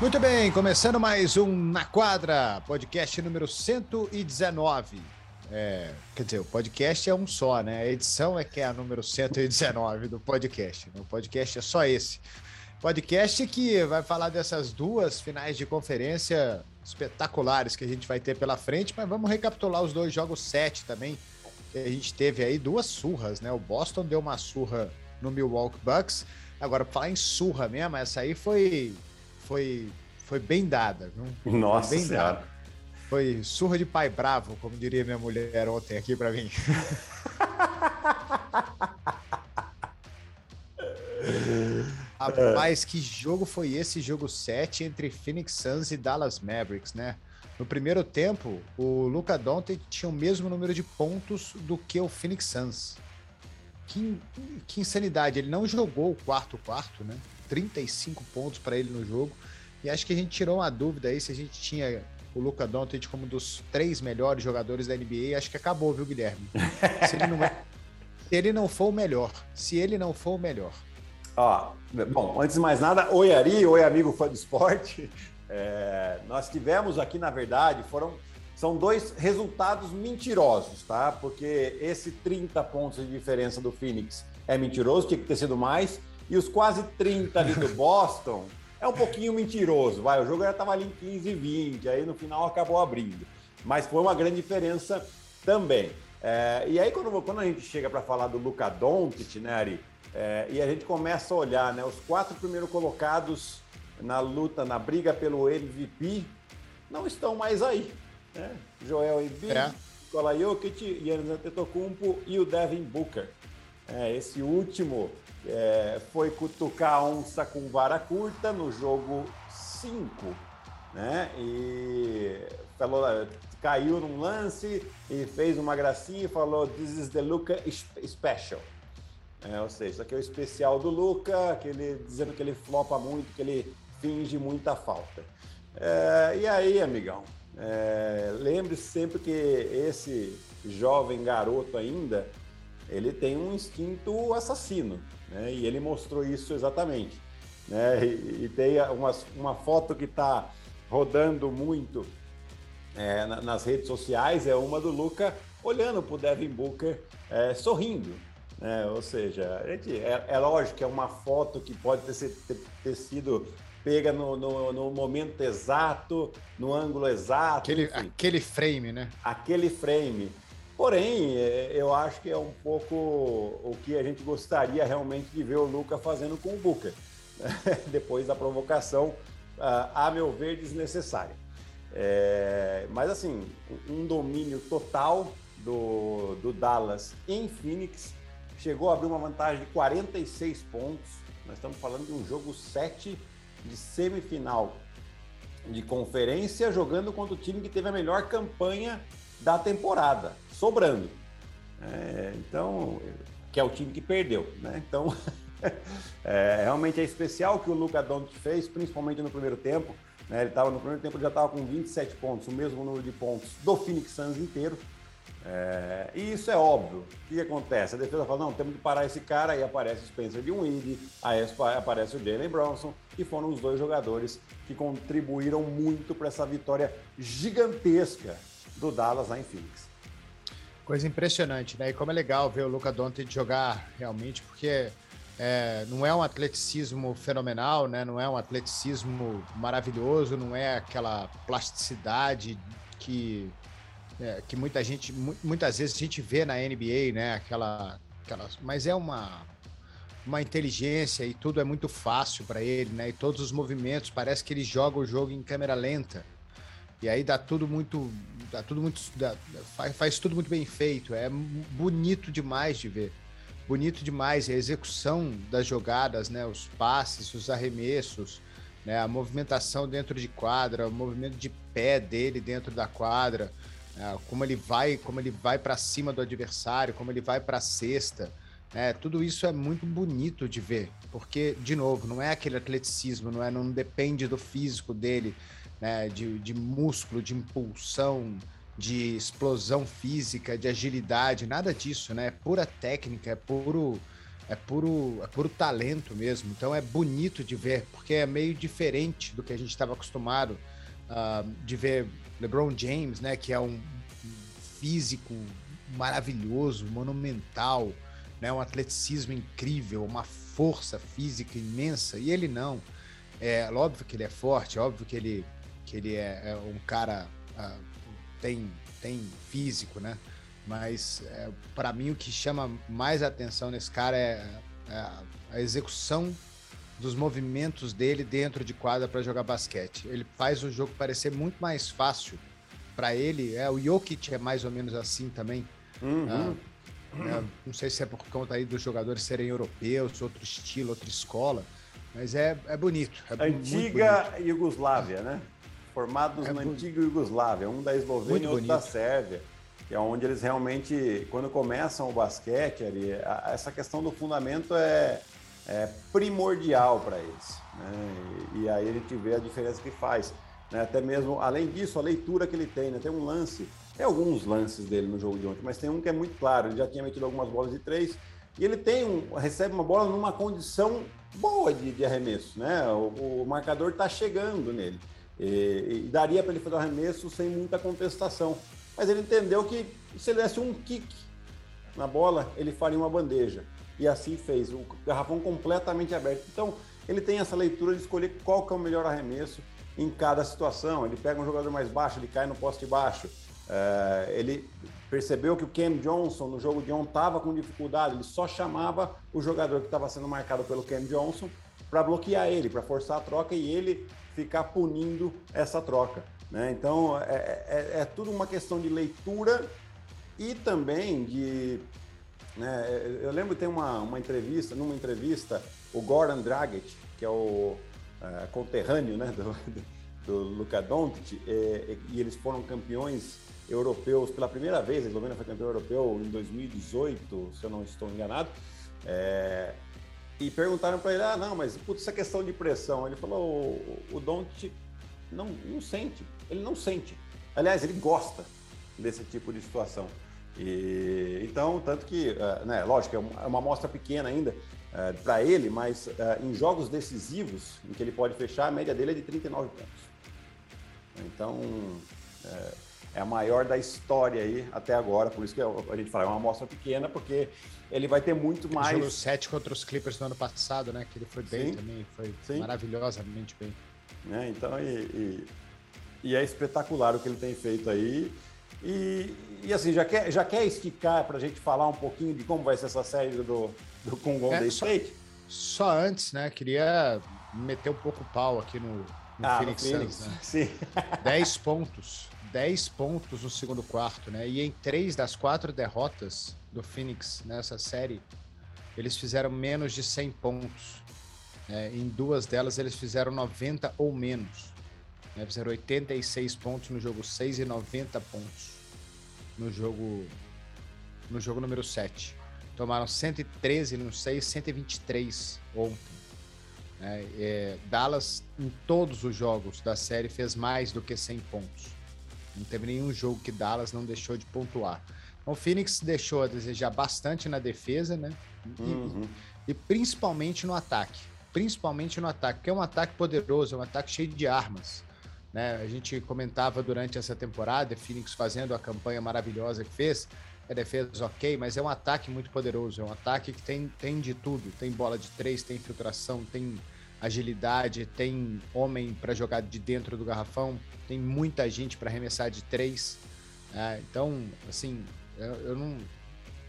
Muito bem, começando mais um Na Quadra, podcast número 119. É, quer dizer, o podcast é um só, né? A edição é que é a número 119 do podcast. Né? O podcast é só esse. Podcast que vai falar dessas duas finais de conferência espetaculares que a gente vai ter pela frente, mas vamos recapitular os dois jogos 7 também, a gente teve aí duas surras, né? O Boston deu uma surra no Milwaukee Bucks. Agora, pra falar em surra mesmo, essa aí foi foi, foi bem dada. Viu? Nossa bem senhora. Dada. Foi surra de pai bravo, como diria minha mulher ontem aqui para mim. Rapaz, que jogo foi esse, jogo 7 entre Phoenix Suns e Dallas Mavericks, né? No primeiro tempo, o Luca Doncic tinha o mesmo número de pontos do que o Phoenix Suns. Que, que insanidade, ele não jogou o quarto quarto, né? 35 pontos para ele no jogo. E acho que a gente tirou uma dúvida aí se a gente tinha o Luca Doncic como um dos três melhores jogadores da NBA. Acho que acabou, viu, Guilherme? Se ele não, é, se ele não for o melhor. Se ele não for o melhor. Ó, bom, antes de mais nada, oi Ari, oi amigo fã do esporte. É, nós tivemos aqui, na verdade, foram são dois resultados mentirosos, tá? Porque esse 30 pontos de diferença do Phoenix é mentiroso, tinha que ter sido mais. E os quase 30 ali do Boston é um pouquinho mentiroso, vai. O jogo já estava ali em 15 e 20, aí no final acabou abrindo. Mas foi uma grande diferença também. É, e aí, quando, quando a gente chega para falar do Luca Doncic, né, Ari? É, e a gente começa a olhar, né? Os quatro primeiros colocados na luta, na briga pelo MVP, não estão mais aí. Né? Joel Embiid, é. Nikola Jokic, Giannis Antetokounmpo e o Devin Booker. É, esse último é, foi cutucar a onça com vara curta no jogo 5, né? E falou, caiu num lance e fez uma gracinha e falou: This is the Luca Special. É, ou seja, isso aqui é o especial do Luca, que ele, dizendo que ele flopa muito, que ele finge muita falta. É, e aí, amigão, é, lembre -se sempre que esse jovem garoto ainda, ele tem um instinto assassino. Né? E ele mostrou isso exatamente. Né? E, e tem uma, uma foto que está rodando muito é, nas redes sociais, é uma do Luca olhando para o Devin Booker é, sorrindo. Né? Ou seja, gente, é, é, lógico que é uma foto que pode ter, ter, ter sido pega no, no, no, momento exato, no ângulo exato. Aquele, aquele frame, né? Aquele frame. Porém, é, eu acho que é um pouco o que a gente gostaria realmente de ver o Luca fazendo com o né? depois da provocação, ah, a meu ver, desnecessária. É, mas assim, um domínio total do, do Dallas em Phoenix, chegou a abrir uma vantagem de 46 pontos. Nós estamos falando de um jogo 7 de semifinal de conferência, jogando contra o time que teve a melhor campanha da temporada sobrando. É, então, que é o time que perdeu, né? Então, é, realmente é especial que o Luca Doncic fez, principalmente no primeiro tempo. Né? Ele estava no primeiro tempo já estava com 27 pontos, o mesmo número de pontos do Phoenix Suns inteiro. É, e isso é óbvio. O que acontece? A defesa fala: não, temos que parar esse cara. Aí aparece o Spencer de Windy, aí aparece o Jalen Bronson, e foram os dois jogadores que contribuíram muito para essa vitória gigantesca do Dallas lá em Phoenix. Coisa impressionante, né? E como é legal ver o Luca Doncic jogar realmente, porque é, não é um atleticismo fenomenal, né? Não é um atleticismo maravilhoso, não é aquela plasticidade que é, que muita gente, muitas vezes a gente vê na NBA, né? Aquela, aquela, mas é uma uma inteligência e tudo é muito fácil para ele, né? E todos os movimentos parece que ele joga o jogo em câmera lenta. E aí dá tudo muito. Dá tudo muito. Dá, faz, faz tudo muito bem feito. É bonito demais de ver. Bonito demais. A execução das jogadas, né? Os passes, os arremessos, né? a movimentação dentro de quadra, o movimento de pé dele dentro da quadra. Né? Como ele vai, como ele vai para cima do adversário, como ele vai para a cesta. É, tudo isso é muito bonito de ver, porque, de novo, não é aquele atleticismo, não, é, não depende do físico dele, né, de, de músculo, de impulsão, de explosão física, de agilidade, nada disso, né? É pura técnica, é puro, é puro, é puro talento mesmo. Então é bonito de ver, porque é meio diferente do que a gente estava acostumado uh, de ver LeBron James, né? Que é um físico maravilhoso, monumental, né? Um atleticismo incrível, uma força física imensa. E ele não. É óbvio que ele é forte, óbvio que ele, que ele é, é um cara uh, tem tem físico, né? Mas é, para mim o que chama mais atenção nesse cara é, é a execução dos movimentos dele dentro de quadra para jogar basquete. Ele faz o jogo parecer muito mais fácil para ele. É, o Jokic é mais ou menos assim também. Uhum. Ah, é, não sei se é por conta aí dos jogadores serem europeus, outro estilo, outra escola, mas é, é bonito. É Antiga bonito. Iugoslávia, né? Formados é na antiga Iugoslávia, um da Eslovênia e outro da Sérvia que é onde eles realmente, quando começam o basquete, ali, a, essa questão do fundamento é, é primordial para eles. Né? E, e, aí a gente vê a diferença que faz. Né? Até mesmo, além disso, a leitura que ele tem, né? tem um lance, tem alguns lances dele no jogo de ontem, mas tem um que é muito claro, ele já tinha metido algumas bolas de três, e ele tem um, recebe uma bola numa condição boa de, de arremesso, né? O, o marcador está chegando nele. E, e daria para ele fazer o arremesso sem muita contestação mas ele entendeu que se ele desse um kick na bola, ele faria uma bandeja. E assim fez, o garrafão completamente aberto. Então, ele tem essa leitura de escolher qual que é o melhor arremesso em cada situação. Ele pega um jogador mais baixo, ele cai no poste baixo. É, ele percebeu que o Cam Johnson no jogo de ontem estava com dificuldade, ele só chamava o jogador que estava sendo marcado pelo Cam Johnson para bloquear ele, para forçar a troca e ele ficar punindo essa troca. Né? Então, é, é, é, tudo uma questão de leitura e também de. Né, eu lembro que tem uma, uma entrevista, numa entrevista, o Goran Dragic, que é o é, conterrâneo né, do, do Luka Doncic, e, e eles foram campeões europeus pela primeira vez, a Eslovênia foi campeão europeu em 2018, se eu não estou enganado. É, e perguntaram para ele: ah, não, mas putz, essa questão de pressão. Ele falou: o, o Doncic não, não sente. Ele não sente. Aliás, ele gosta desse tipo de situação. E, então, tanto que, uh, né, lógico, é uma, é uma amostra pequena ainda uh, para ele, mas uh, em jogos decisivos, em que ele pode fechar, a média dele é de 39 pontos. Então, é a maior da história aí até agora, por isso que a gente fala, é uma amostra pequena, porque ele vai ter muito mais. Jogo 7 contra os Clippers no ano passado, né? Que ele foi bem Sim. também, foi Sim. maravilhosamente bem. Né? Então, e, e, e, é espetacular o que ele tem feito aí. E, e assim, já quer, já quer esticar para a gente falar um pouquinho de como vai ser essa série do, do com Golden é, State? Só, só, antes, né? Queria meter um pouco o pau aqui no, no ah, Phoenix Suns. Né? Sim. 10 pontos. 10 pontos no segundo quarto, né? E em três das quatro derrotas do Phoenix nessa série, eles fizeram menos de 100 pontos. É, em duas delas eles fizeram 90 ou menos. Né? Fizeram 86 pontos no jogo 6 e 90 pontos no jogo no jogo número 7. Tomaram 113 no 6, 123 ontem. É, é, Dallas, em todos os jogos da série, fez mais do que 100 pontos. Não teve nenhum jogo que Dallas não deixou de pontuar. Então, o Phoenix deixou a desejar bastante na defesa, né? E, uhum. e principalmente no ataque principalmente no ataque, que é um ataque poderoso, é um ataque cheio de armas. Né? A gente comentava durante essa temporada, Phoenix fazendo a campanha maravilhosa que fez, a defesa ok, mas é um ataque muito poderoso, é um ataque que tem, tem de tudo, tem bola de três, tem infiltração, tem agilidade, tem homem para jogar de dentro do garrafão, tem muita gente para arremessar de três. Né? então, assim, eu, eu não,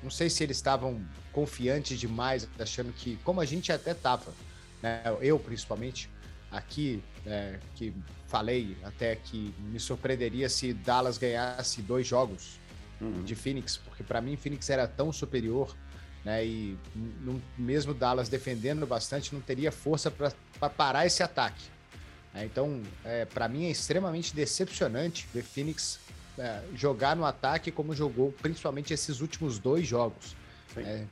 não sei se eles estavam confiantes demais, achando que, como a gente até estava, né, eu principalmente, aqui, é, que falei até que me surpreenderia se Dallas ganhasse dois jogos uhum. de Phoenix, porque para mim Phoenix era tão superior, né, e não, mesmo Dallas defendendo bastante, não teria força para parar esse ataque. É, então, é, para mim é extremamente decepcionante ver Phoenix é, jogar no ataque como jogou, principalmente esses últimos dois jogos. É,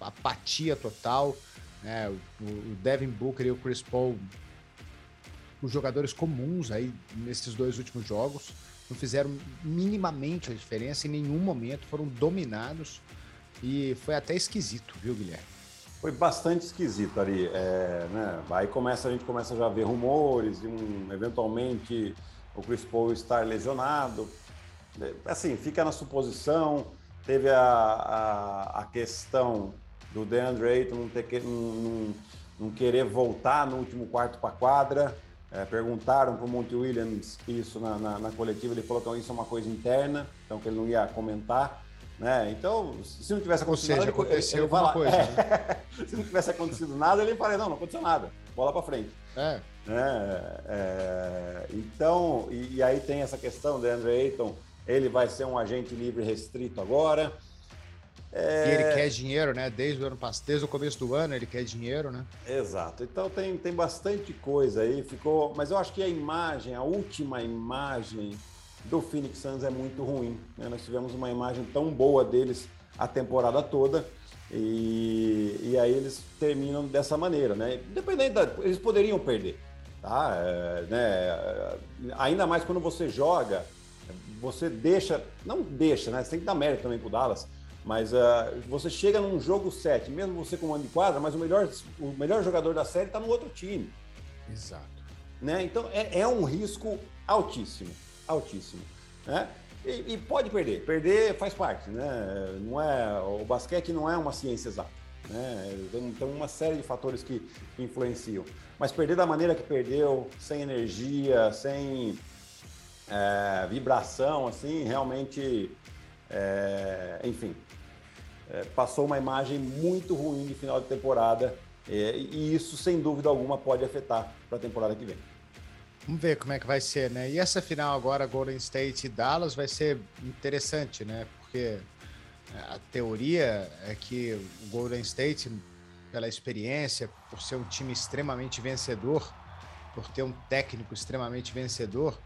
uma apatia total, né? O, o Devin Booker e o Chris Paul, os jogadores comuns aí nesses dois últimos jogos, não fizeram minimamente a diferença em nenhum momento, foram dominados e foi até esquisito, viu, Guilherme? Foi bastante esquisito ali. É, né? Aí começa, a gente começa já a ver rumores um, eventualmente, o Chris Paul estar lesionado. É, assim, fica na suposição. Teve a, a, a questão do DeAndre Ayton não, ter, não, não, não querer voltar no último quarto para a quadra. É, perguntaram para o Monte Williams isso na, na, na, coletiva, ele falou que isso é uma coisa interna, então que ele não ia comentar. Né? Então, se não tivesse acontecido Ou seja, nada, aconteceu ele, alguma coisa. É, né? se não tivesse acontecido nada, ele falaria, não, não aconteceu nada, bola para frente. É. É, é, então, e, e, aí tem essa questão do Andrew Ayton, ele vai ser um agente livre restrito agora. É... E ele quer dinheiro, né? Desde o ano passado, desde o começo do ano ele quer dinheiro, né? Exato. Então tem, tem bastante coisa aí. Ficou, mas eu acho que a imagem, a última imagem do Phoenix Suns é muito ruim. Né? Nós tivemos uma imagem tão boa deles a temporada toda. E, e aí eles terminam dessa maneira, né? Independente da, eles poderiam perder, tá? É, né? Ainda mais quando você joga, você deixa, não deixa, né? Você tem que dar mérito também pro Dallas mas uh, você chega num jogo 7, mesmo você com ano de quadra, mas o melhor, o melhor jogador da série está no outro time. Exato. Né? Então é, é, um risco altíssimo, altíssimo. Né? E, e, pode perder, perder faz parte, né? Não é, o basquete não é uma ciência exata. Né? Tem, tem uma série de fatores que, que influenciam. Mas perder da maneira que perdeu, sem energia, sem é, vibração, assim, realmente, é, enfim, é, passou uma imagem muito ruim de final de temporada é, e isso, sem dúvida alguma, pode afetar para a temporada que vem. Vamos ver como é que vai ser, né? E essa final agora, Golden State e Dallas, vai ser interessante, né? Porque é, a teoria é que o Golden State, pela experiência, por ser um time extremamente vencedor, por ter um técnico extremamente vencedor,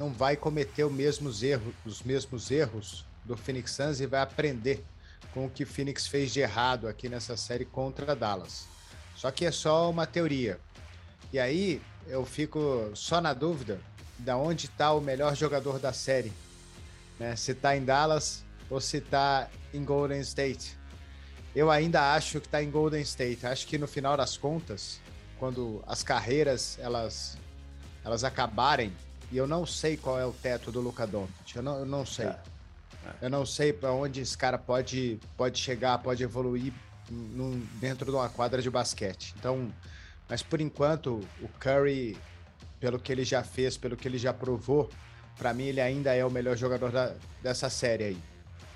não vai cometer os mesmos erros, os mesmos erros do Phoenix Suns e vai aprender com o que Phoenix fez de errado aqui nessa série contra Dallas. Só que é só uma teoria. E aí eu fico só na dúvida de onde está o melhor jogador da série. Né? Se está em Dallas ou se está em Golden State. Eu ainda acho que está em Golden State. Acho que no final das contas, quando as carreiras elas, elas acabarem, e eu não sei qual é o teto do Luca Doncic, eu não, eu não sei. É. Eu não sei para onde esse cara pode, pode chegar, pode evoluir num, dentro de uma quadra de basquete. Então, mas por enquanto, o Curry, pelo que ele já fez, pelo que ele já provou, para mim ele ainda é o melhor jogador da, dessa série aí.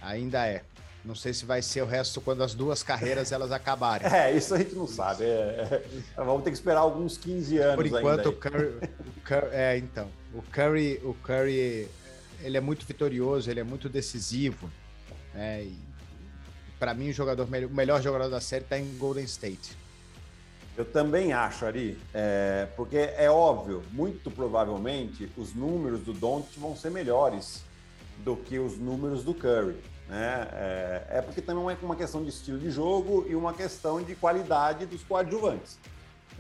Ainda é. Não sei se vai ser o resto quando as duas carreiras elas acabarem. É, isso a gente não sabe. É, é, vamos ter que esperar alguns 15 anos. Por enquanto, o Curry, o Curry, É, então. O Curry, o Curry ele é muito vitorioso, ele é muito decisivo. Né? Para mim, o, jogador, o melhor jogador da série está em Golden State. Eu também acho, Ari, é, porque é óbvio, muito provavelmente os números do Doncic vão ser melhores do que os números do Curry. Né? É, é, porque também é uma questão de estilo de jogo e uma questão de qualidade dos coadjuvantes.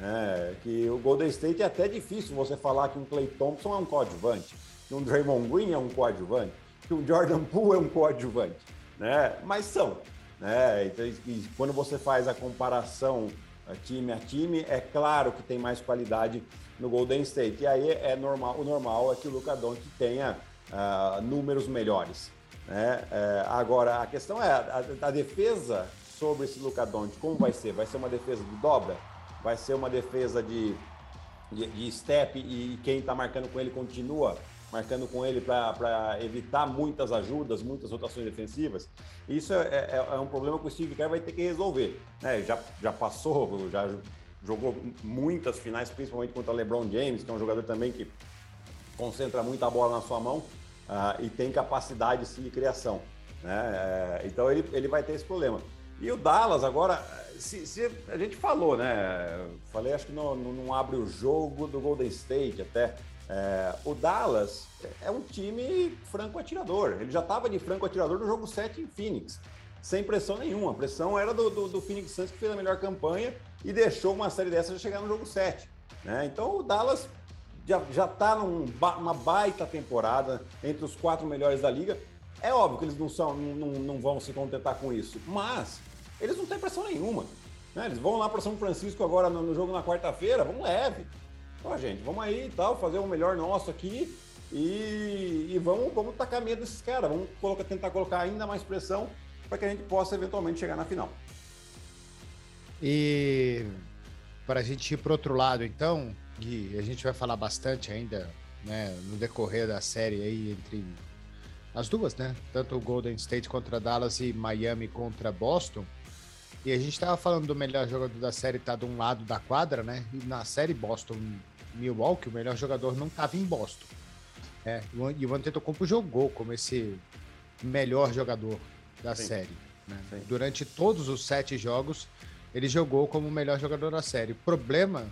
É, que o Golden State é até difícil você falar que um Clay Thompson é um coadjuvante que um Draymond Green é um coadjuvante, que um Jordan Poole é um coadjuvante, né? Mas são, né? Então, quando você faz a comparação time a time, é claro que tem mais qualidade no Golden State. E aí é normal, o normal é que o Luca Doncic tenha uh, números melhores. Né? Uh, agora, a questão é, a, a, defesa sobre esse Luca Doncic, como vai ser? Vai ser uma defesa de dobra? Vai ser uma defesa de, de, de step e quem está marcando com ele continua marcando com ele para evitar muitas ajudas, muitas rotações defensivas. Isso é, é, é, um problema que o Steve Kerr vai ter que resolver. Né? Já, já passou, já jogou muitas finais, principalmente contra LeBron James, que é um jogador também que concentra muita bola na sua mão uh, e tem capacidade sim de criação. Né? É, então ele, ele vai ter esse problema. E o Dallas agora, se, se a gente falou, né? Falei, acho que não, não abre o jogo do Golden State até. É, o Dallas é um time franco atirador. Ele já estava de franco atirador no jogo 7 em Phoenix, sem pressão nenhuma. A pressão era do, do, do Phoenix Suns, que fez a melhor campanha e deixou uma série dessas chegar no jogo 7. Né? Então o Dallas já está numa baita temporada entre os quatro melhores da liga. É óbvio que eles não, são, não, não vão se contentar com isso, mas eles não têm pressão nenhuma. Né? Eles vão lá para São Francisco agora no, no jogo na quarta-feira, vamos leve. Ó, gente, vamos aí e tal, fazer o melhor nosso aqui e, e vamos, vamos tacar medo desses caras, vamos colocar, tentar colocar ainda mais pressão para que a gente possa eventualmente chegar na final. E para a gente ir para outro lado, então, Gui, a gente vai falar bastante ainda né, no decorrer da série aí entre as duas, né? Tanto o Golden State contra Dallas e Miami contra Boston. E a gente estava falando do melhor jogador da série tá de um lado da quadra, né? E na série Boston Milwaukee, o melhor jogador não estava em Boston. É, e o Antetokounmpo jogou como esse melhor jogador da Sim. série. Né? Durante todos os sete jogos, ele jogou como o melhor jogador da série. O problema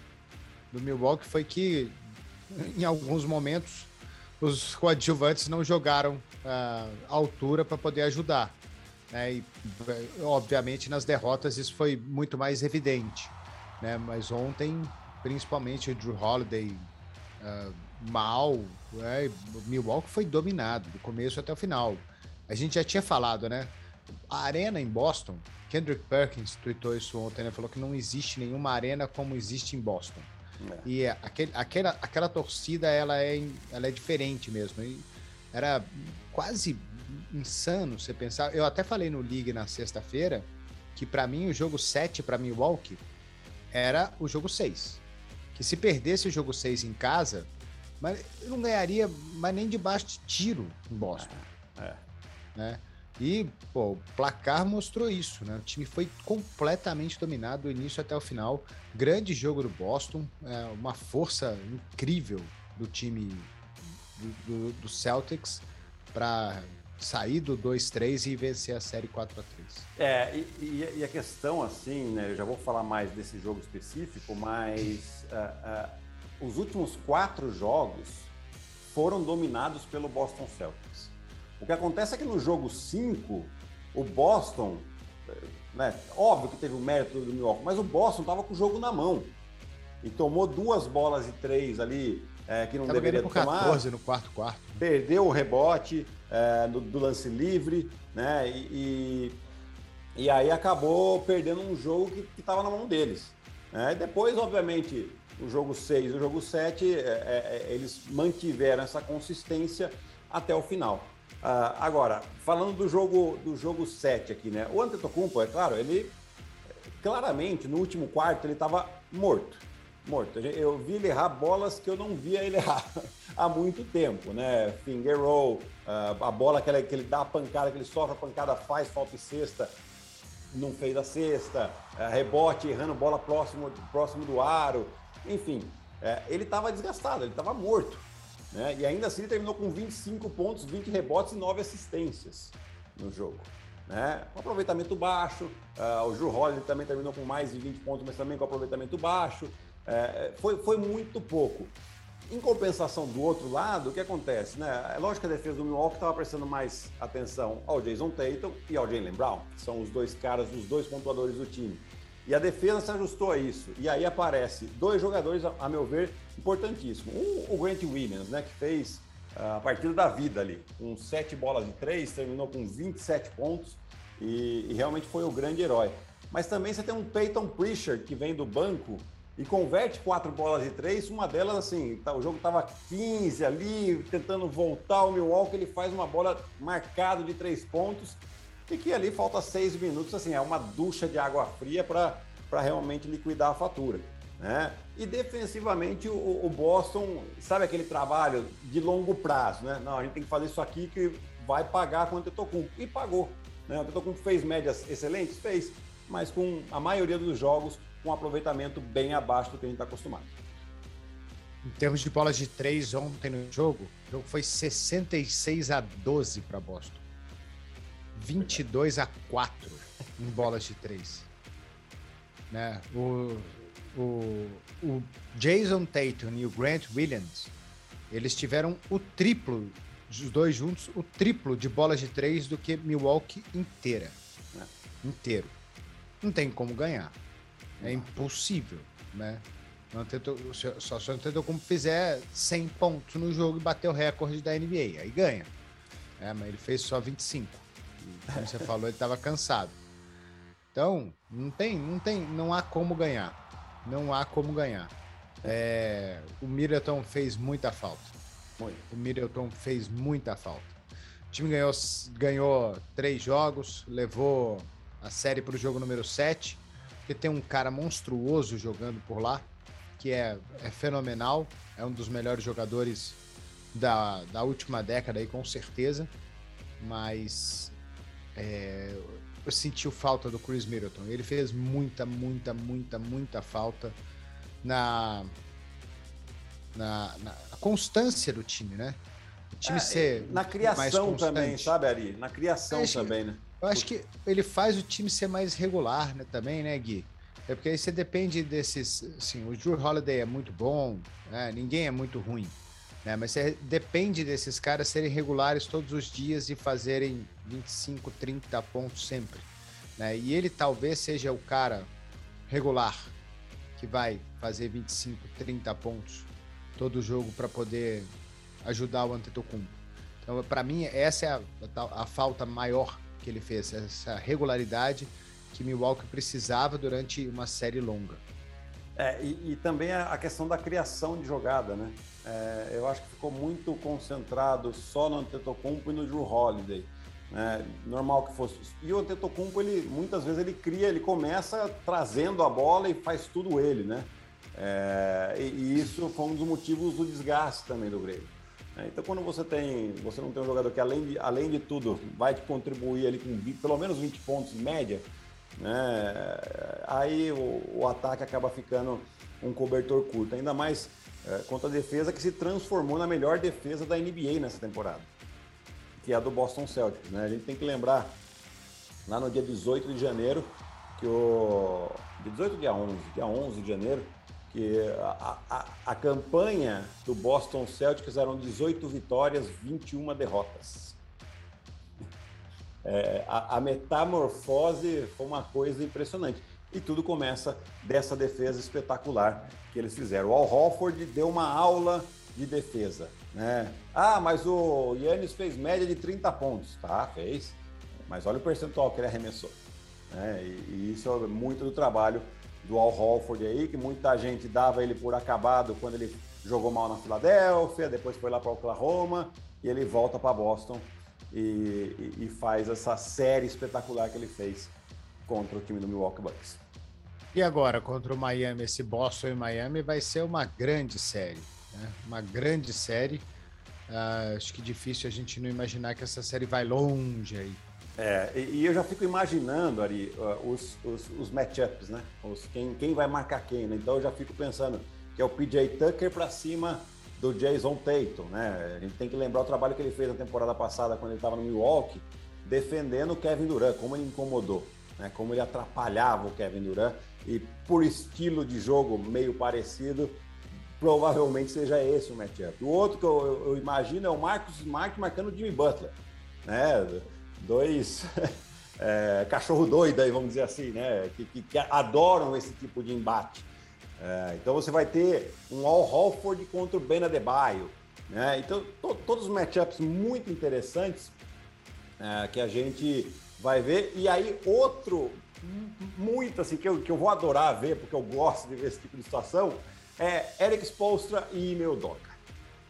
do Milwaukee foi que, em alguns momentos, os coadjuvantes não jogaram uh, a altura para poder ajudar. Né? E, obviamente, nas derrotas isso foi muito mais evidente. Né? Mas ontem, principalmente o Drew Holiday uh, mal, o Milwaukee foi dominado do começo até o final. A gente já tinha falado, né? A arena em Boston, Kendrick Perkins tweetou isso ontem, né? Falou que não existe nenhuma arena como existe em Boston. É. E aquele, aquela, aquela torcida, ela é, ela é diferente mesmo. E era quase insano você pensar. Eu até falei no League na sexta-feira que para mim o jogo 7 para Milwaukee era o jogo 6. Que se perdesse o jogo 6 em casa, mas não ganharia mais nem debaixo de tiro em Boston. É. é. Né? E, pô, o placar mostrou isso, né? O time foi completamente dominado do início até o final. Grande jogo do Boston, é, uma força incrível do time do, do, do Celtics para sair do 2-3 e vencer a série 4 a 3 É, e, e, a questão, assim, né? Eu já vou falar mais desse jogo específico, mas uh, uh, os últimos quatro jogos foram dominados pelo Boston Celtics. O que acontece é que no jogo 5, o Boston, né, óbvio que teve o mérito do Milwaukee, mas o Boston estava com o jogo na mão. E tomou duas bolas e três ali é, que não Tava deveria tomar. 14 no quarto quarto. Perdeu o rebote é, do, do, lance livre, né? E, e, e, aí acabou perdendo um jogo que estava na mão deles. Né? E depois, obviamente, o jogo 6 e o jogo 7, é, é, é, eles mantiveram essa consistência até o final. Uh, agora, falando do jogo do jogo 7 aqui, né? O Antetokounmpo, é claro, ele claramente no último quarto ele estava morto. Morto. Eu vi ele errar bolas que eu não via ele errar há muito tempo, né? Finger roll, uh, a bola que ele, dá a pancada, que ele sofre a pancada, faz falta e cesta, não fez a cesta, uh, rebote, errando bola próximo, próximo do aro, enfim, uh, ele estava desgastado, ele estava morto. Né? E ainda assim ele terminou com 25 pontos, 20 rebotes e 9 assistências no jogo. Né? Com aproveitamento baixo, uh, o Drew Holiday também terminou com mais de 20 pontos, mas também com aproveitamento baixo. Uh, foi, foi muito pouco. Em compensação do outro lado, o que acontece? Né? É lógico que a defesa do Milwaukee estava prestando mais atenção ao Jason Tatum e ao Jalen Brown, que são os dois caras, os dois pontuadores do time. E a defesa se ajustou a isso. E aí aparece dois jogadores, a meu ver, importantíssimos. Um, o Grant Williams, né, que fez ah, a partida da vida ali, com sete bolas de três, terminou com 27 pontos e, e realmente foi o grande herói. Mas também você tem um Peyton Pritchard que vem do banco e converte quatro bolas de três. Uma delas, assim, tá, o jogo estava 15 ali, tentando voltar o Milwaukee, ele faz uma bola marcada de três pontos e que ali falta seis minutos, assim, é uma ducha de água fria para realmente liquidar a fatura. Né? E defensivamente o, o, Boston, sabe aquele trabalho de longo prazo, né? Não, a gente tem que fazer isso aqui que vai pagar com o Antetokounmpo. E pagou. Né? O Antetokounmpo fez médias excelentes? Fez, mas com a maioria dos jogos com um aproveitamento bem abaixo do que a gente está acostumado. Em termos de bolas de três ontem no jogo, o jogo foi 66 a 12 para Boston. 22 a 4 em bolas de três. Né? O, o, o Jason Tatum e o Grant Williams, eles tiveram o triplo, os dois juntos, o triplo de bolas de três do que Milwaukee inteira. Né? Inteiro. Não tem como ganhar. É impossível, né? Não tentou, só se tentou como fizer 100 pontos no jogo e bater o recorde da NBA, aí ganha. É, mas ele fez só 25 como você falou, ele estava cansado. Então, não tem, não tem, não há como ganhar. Não há como ganhar. É, o Middleton fez muita falta. Muito. O Middleton fez muita falta. O time ganhou, ganhou três jogos, levou a série para o jogo número 7, porque tem um cara monstruoso jogando por lá, que é, é fenomenal, é um dos melhores jogadores da, da última década aí, com certeza. Mas é, eu senti falta do Chris Middleton. Ele fez muita, muita, muita, muita falta na, na, na constância do time, né? O time é, ser na criação também, sabe, Ari? Na criação também, né? Eu acho que ele faz o time ser mais regular, né? Também, né, Gui? É porque aí você depende desses. Assim, o Drew Holiday é muito bom, né? ninguém é muito ruim. Né? Mas você depende desses caras serem regulares todos os dias e fazerem 25, 30 pontos sempre. Né? E ele talvez seja o cara regular que vai fazer 25, 30 pontos todo jogo para poder ajudar o Antetokounmpo. Então, para mim, essa é a, a, a, falta maior que ele fez, essa regularidade que Milwaukee precisava durante uma série longa. É, e, e também a questão da criação de jogada, né? É, eu acho que ficou muito concentrado só no Antetokounmpo e no Drew Holiday. Né? Normal que fosse. E o Antetokounmpo, ele, muitas vezes ele cria, ele começa trazendo a bola e faz tudo ele, né? É, e, e, isso foi um dos motivos do desgaste também do Grêmio. É, então, quando você tem, você não tem um jogador que além de, além de tudo vai te contribuir ali com 20, pelo menos 20 pontos em média, né? Aí o, o ataque acaba ficando um cobertor curto, ainda mais é, contra a defesa que se transformou na melhor defesa da NBA nessa temporada, que é a do Boston Celtics. Né? A gente tem que lembrar, lá no dia 18 de janeiro, que o. Dia 18 dia 11, dia 11 de janeiro, que a, a, a campanha do Boston Celtics eram 18 vitórias, 21 derrotas. É, a, a metamorfose foi uma coisa impressionante. E tudo começa dessa defesa espetacular que eles fizeram. O Al Horford deu uma aula de defesa. Né? Ah, mas o Yannis fez média de 30 pontos. Tá, fez. Mas olha o percentual que ele arremessou. Né? E, e, isso é muito do trabalho do Al Horford aí, que muita gente dava ele por acabado quando ele jogou mal na Filadélfia, depois foi lá para Oklahoma e ele volta para Boston e, e, e faz essa série espetacular que ele fez contra o time do Milwaukee Bucks. E agora, contra o Miami, esse Boston e Miami vai ser uma grande série. Né? Uma grande série. Uh, acho que difícil a gente não imaginar que essa série vai longe aí. É, e, eu já fico imaginando, uh, os, os, os matchups, né? Os, quem, quem vai marcar quem, né? Então eu já fico pensando que é o PJ Tucker para cima do Jason Tatum, né? A gente tem que lembrar o trabalho que ele fez na temporada passada quando ele estava no Milwaukee, defendendo o Kevin Durant, como ele incomodou né? Como ele atrapalhava o Kevin Durant e por estilo de jogo meio parecido, provavelmente seja esse o matchup. O outro que eu, eu imagino é o Marcos Smart marcando o Jimmy Butler, né? Dois é, cachorro doido aí, vamos dizer assim, né? Que, que, que adoram esse tipo de embate. É, então você vai ter um Al Holford contra o Ben Adebayo, né? Então to, todos os matchups muito interessantes é, que a gente vai ver. E aí, outro, muito assim, que eu, que eu vou adorar ver, porque eu gosto de ver esse tipo de situação, é Eric Spolstra e Imel Doca.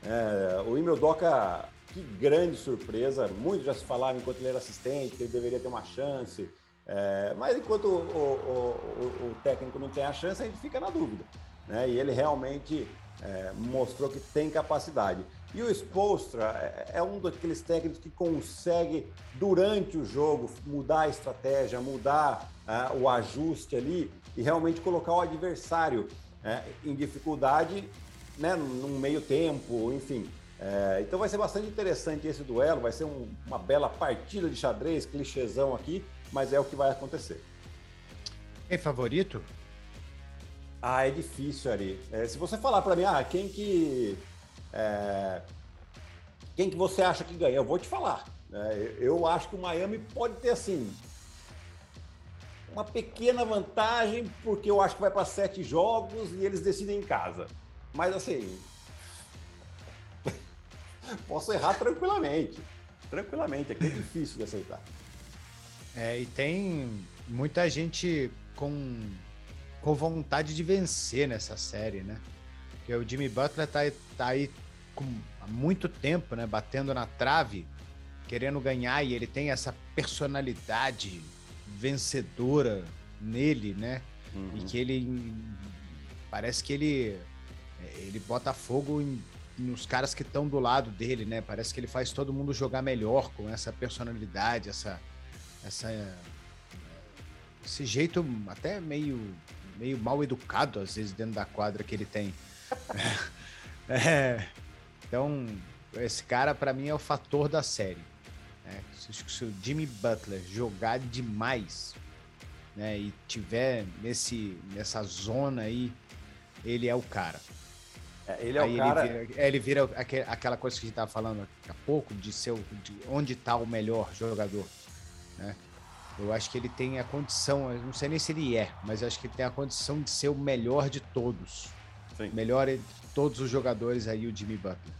É, o Imel Doca, que grande surpresa, muito já se falava enquanto ele era assistente, que ele deveria ter uma chance, é, mas enquanto o, o, o, o, técnico não tem a chance, a gente fica na dúvida. Né? E ele realmente é, mostrou que tem capacidade. E o Spolstra é, é um daqueles técnicos que consegue, durante o jogo, mudar a estratégia, mudar uh, o ajuste ali e realmente colocar o adversário uh, em dificuldade né, num meio tempo, enfim. Uh, então vai ser bastante interessante esse duelo, vai ser um, uma bela partida de xadrez, clichêzão aqui, mas é o que vai acontecer. É favorito? Ah, é difícil, Ari. É, se você falar para mim, ah, quem que é, quem que você acha que ganha? Eu vou te falar. Né? Eu acho que o Miami pode ter assim uma pequena vantagem, porque eu acho que vai para sete jogos e eles decidem em casa. Mas assim, posso errar tranquilamente. Tranquilamente, aqui é difícil de aceitar. É, e tem muita gente com, com vontade de vencer nessa série, né? Porque o Jimmy Butler tá, tá aí com, há muito tempo, né? Batendo na trave, querendo ganhar, e ele tem essa personalidade vencedora nele, né? Uhum. E que ele parece que ele ele bota fogo em, nos caras que estão do lado dele, né? Parece que ele faz todo mundo jogar melhor com essa personalidade, essa essa esse jeito até meio meio mal educado às vezes dentro da quadra que ele tem. é, então esse cara para mim é o fator da série. Né? Se, se o Jimmy Butler jogar demais, né, e tiver nesse nessa zona aí, ele é o cara. É, ele é aí o cara. Ele vira, é, ele vira aquela coisa que a gente estava falando há pouco de ser de onde está o melhor jogador, né? Eu acho que ele tem a condição, não sei nem se ele é, mas acho que ele tem a condição de ser o melhor de todos. Sim. Melhor de todos os jogadores aí, o Jimmy Butler.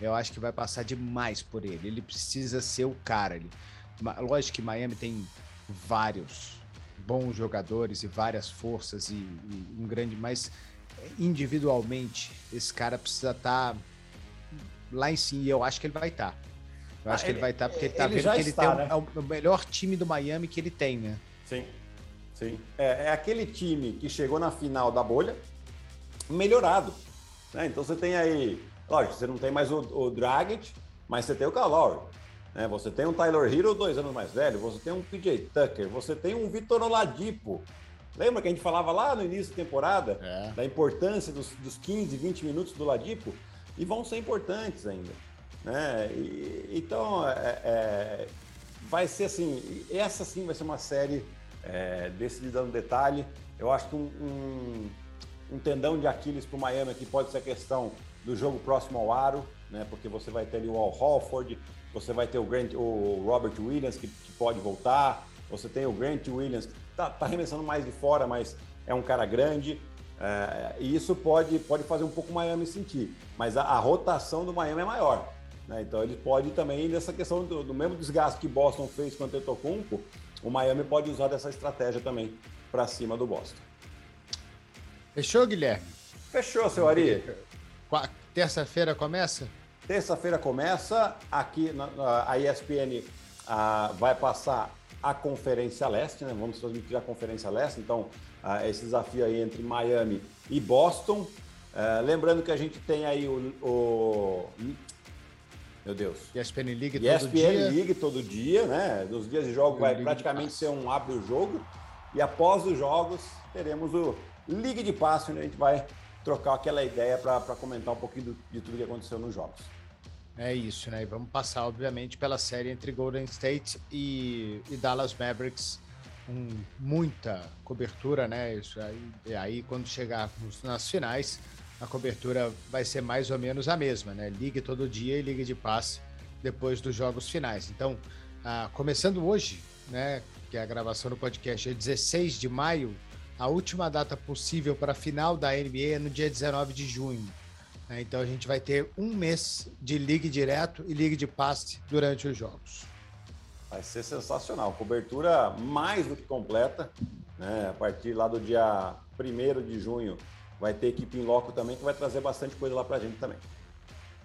Eu acho que vai passar demais por ele. Ele precisa ser o cara. Ele... Lógico que Miami tem vários bons jogadores e várias forças e, e um grande, mas individualmente esse cara precisa estar tá lá em cima. E eu acho que ele vai estar. Tá. Eu acho ah, que ele, ele vai estar, tá, porque ele tá ele vendo que ele está, tem né? o, o, melhor time do Miami que ele tem, né? Sim, sim. É, é aquele time que chegou na final da bolha melhorado. Né? Então você tem aí, lógico, você não tem mais o, o Dragic, mas você tem o Calor. Né? Você tem um Tyler Hero, dois anos mais velho, você tem um PJ Tucker, você tem um Vitor Oladipo. Lembra que a gente falava lá no início da temporada é. da importância dos, dos 15, 20 minutos do Ladipo? E vão ser importantes ainda. Né? E, então, é, é, vai ser assim, essa sim vai ser uma série é, decidida no detalhe. Eu acho que um, um, um tendão de Aquiles para o Miami aqui pode ser a questão do jogo próximo ao aro, né? porque você vai ter ali o Al Holford, você vai ter o, Grant, o Robert Williams, que, que pode voltar, você tem o Grant Williams, que está tá arremessando mais de fora, mas é um cara grande. É, e isso pode, pode fazer um pouco o Miami sentir. Mas a, a rotação do Miami é maior. Né? Então ele pode também, nessa questão do, do mesmo desgaste que Boston fez com o Antetokounmpo, o Miami pode usar dessa estratégia também para cima do Boston. Fechou, Guilherme? Fechou, seu Ari. Terça-feira começa? Terça-feira começa. Aqui na, a ESPN a, vai passar a Conferência Leste, né? Vamos transmitir a Conferência Leste. Então, a, esse desafio aí entre Miami e Boston. É, lembrando que a gente tem aí o, o meu Deus. ESPN League todo ESPN dia. ESPN League todo dia, né? Nos dias de jogo vai praticamente ser um abre o jogo. E após os jogos, teremos o League de Passe, onde a gente vai trocar aquela ideia para comentar um pouquinho do, de tudo que aconteceu nos jogos. É isso, né? E vamos passar, obviamente, pela série entre Golden State e, e Dallas Mavericks com muita cobertura, né? Isso aí, e aí quando chegar nas finais, a cobertura vai ser mais ou menos a mesma, né? Ligue todo dia e ligue de passe depois dos jogos finais. Então, ah, começando hoje, né? Que é a gravação do podcast é 16 de maio, a última data possível para a final da NBA é no dia 19 de junho. Né? Então a gente vai ter um mês de ligue direto e ligue de passe durante os jogos. Vai ser sensacional. Cobertura mais do que completa. Né? A partir lá do dia 1 de junho vai ter equipe em loco também que vai trazer bastante coisa lá para a gente também.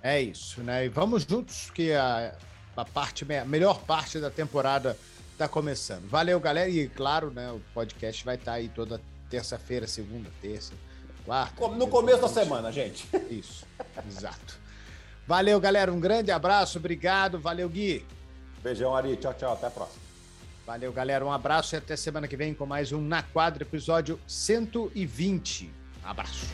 É isso, né? E vamos juntos que a, a parte a melhor parte da temporada está começando. Valeu, galera, e claro, né, o podcast vai estar tá aí toda terça-feira, segunda, terça, quarta. No começo da semana, gente. Isso. Exato. Valeu, galera, um grande abraço, obrigado, valeu, Gui. Beijão, Ari, tchau, tchau, até a próxima. Valeu, galera, um abraço e até semana que vem com mais um Na Quadra, episódio 120. Abraço.